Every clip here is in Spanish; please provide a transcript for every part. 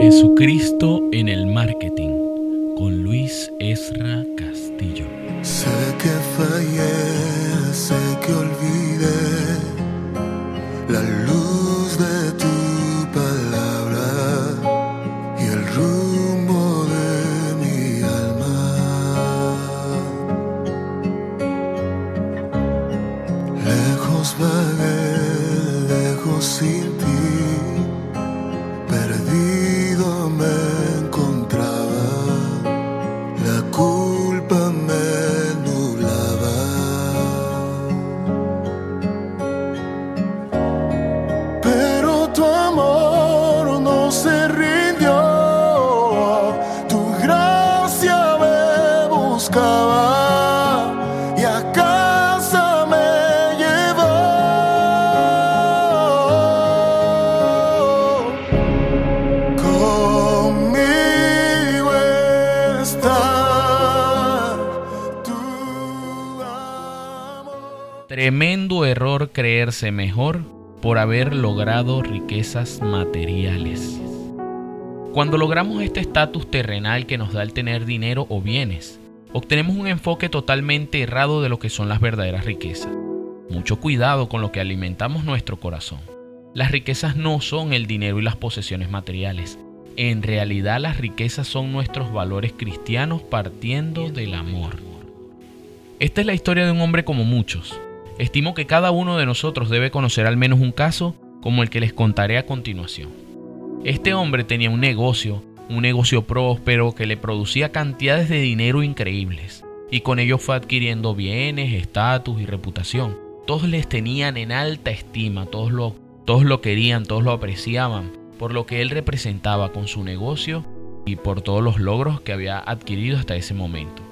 Jesucristo en el marketing con Luis Esra Castillo. Sé que fallé, sé que olvidé la luz Tremendo error creerse mejor por haber logrado riquezas materiales. Cuando logramos este estatus terrenal que nos da el tener dinero o bienes, obtenemos un enfoque totalmente errado de lo que son las verdaderas riquezas. Mucho cuidado con lo que alimentamos nuestro corazón. Las riquezas no son el dinero y las posesiones materiales. En realidad las riquezas son nuestros valores cristianos partiendo del amor. Esta es la historia de un hombre como muchos. Estimo que cada uno de nosotros debe conocer al menos un caso como el que les contaré a continuación. Este hombre tenía un negocio, un negocio próspero que le producía cantidades de dinero increíbles, y con ello fue adquiriendo bienes, estatus y reputación. Todos les tenían en alta estima, todos lo, todos lo querían, todos lo apreciaban, por lo que él representaba con su negocio y por todos los logros que había adquirido hasta ese momento.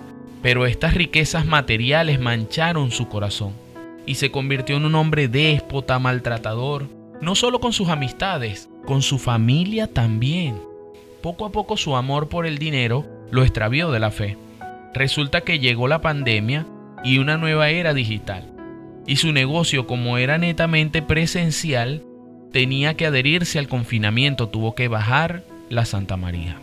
Pero estas riquezas materiales mancharon su corazón y se convirtió en un hombre déspota, maltratador, no solo con sus amistades, con su familia también. Poco a poco su amor por el dinero lo extravió de la fe. Resulta que llegó la pandemia y una nueva era digital. Y su negocio, como era netamente presencial, tenía que adherirse al confinamiento, tuvo que bajar la Santa María.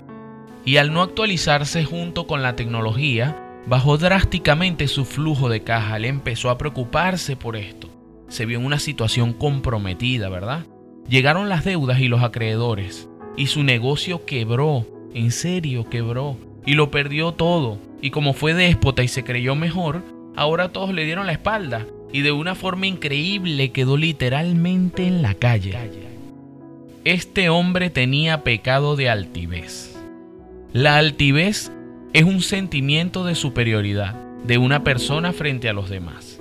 Y al no actualizarse junto con la tecnología, bajó drásticamente su flujo de caja, le empezó a preocuparse por esto. Se vio en una situación comprometida, ¿verdad? Llegaron las deudas y los acreedores, y su negocio quebró, en serio quebró, y lo perdió todo, y como fue déspota y se creyó mejor, ahora todos le dieron la espalda, y de una forma increíble quedó literalmente en la calle. Este hombre tenía pecado de altivez. La altivez es un sentimiento de superioridad de una persona frente a los demás.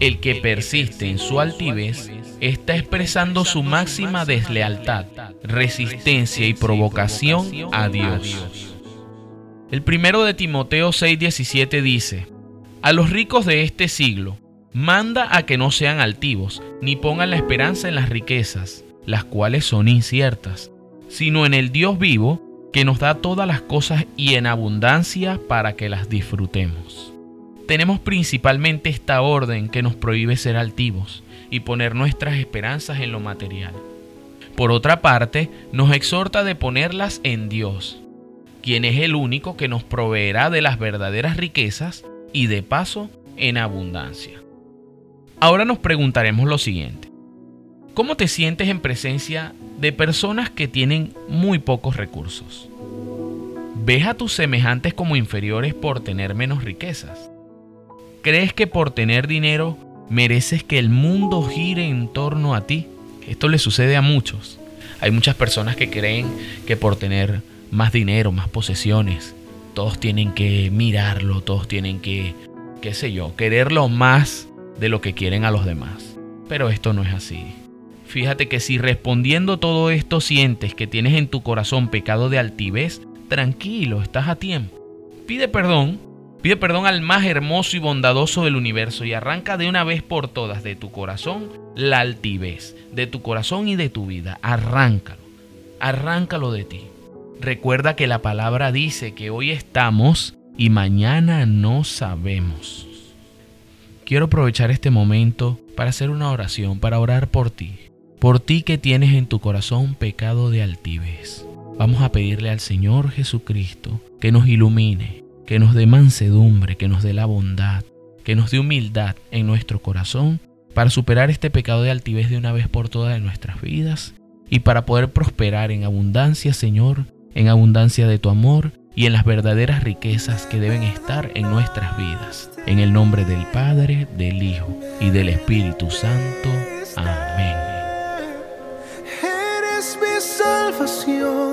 El que persiste en su altivez está expresando su máxima deslealtad, resistencia y provocación a Dios. El primero de Timoteo 6:17 dice, A los ricos de este siglo, manda a que no sean altivos, ni pongan la esperanza en las riquezas, las cuales son inciertas, sino en el Dios vivo, que nos da todas las cosas y en abundancia para que las disfrutemos. Tenemos principalmente esta orden que nos prohíbe ser altivos y poner nuestras esperanzas en lo material. Por otra parte, nos exhorta de ponerlas en Dios, quien es el único que nos proveerá de las verdaderas riquezas y de paso en abundancia. Ahora nos preguntaremos lo siguiente. ¿Cómo te sientes en presencia de personas que tienen muy pocos recursos? ¿Ves a tus semejantes como inferiores por tener menos riquezas? ¿Crees que por tener dinero mereces que el mundo gire en torno a ti? Esto le sucede a muchos. Hay muchas personas que creen que por tener más dinero, más posesiones, todos tienen que mirarlo, todos tienen que, qué sé yo, quererlo más de lo que quieren a los demás. Pero esto no es así. Fíjate que si respondiendo todo esto sientes que tienes en tu corazón pecado de altivez, tranquilo, estás a tiempo. Pide perdón, pide perdón al más hermoso y bondadoso del universo y arranca de una vez por todas de tu corazón la altivez, de tu corazón y de tu vida. Arráncalo, arráncalo de ti. Recuerda que la palabra dice que hoy estamos y mañana no sabemos. Quiero aprovechar este momento para hacer una oración, para orar por ti, por ti que tienes en tu corazón pecado de altivez. Vamos a pedirle al Señor Jesucristo que nos ilumine, que nos dé mansedumbre, que nos dé la bondad, que nos dé humildad en nuestro corazón para superar este pecado de altivez de una vez por todas en nuestras vidas y para poder prosperar en abundancia, Señor, en abundancia de tu amor y en las verdaderas riquezas que deben estar en nuestras vidas. En el nombre del Padre, del Hijo y del Espíritu Santo. Amén. Salvación.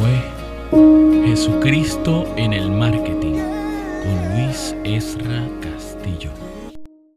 Fue Jesucristo en el Marketing con Luis Esra Castillo.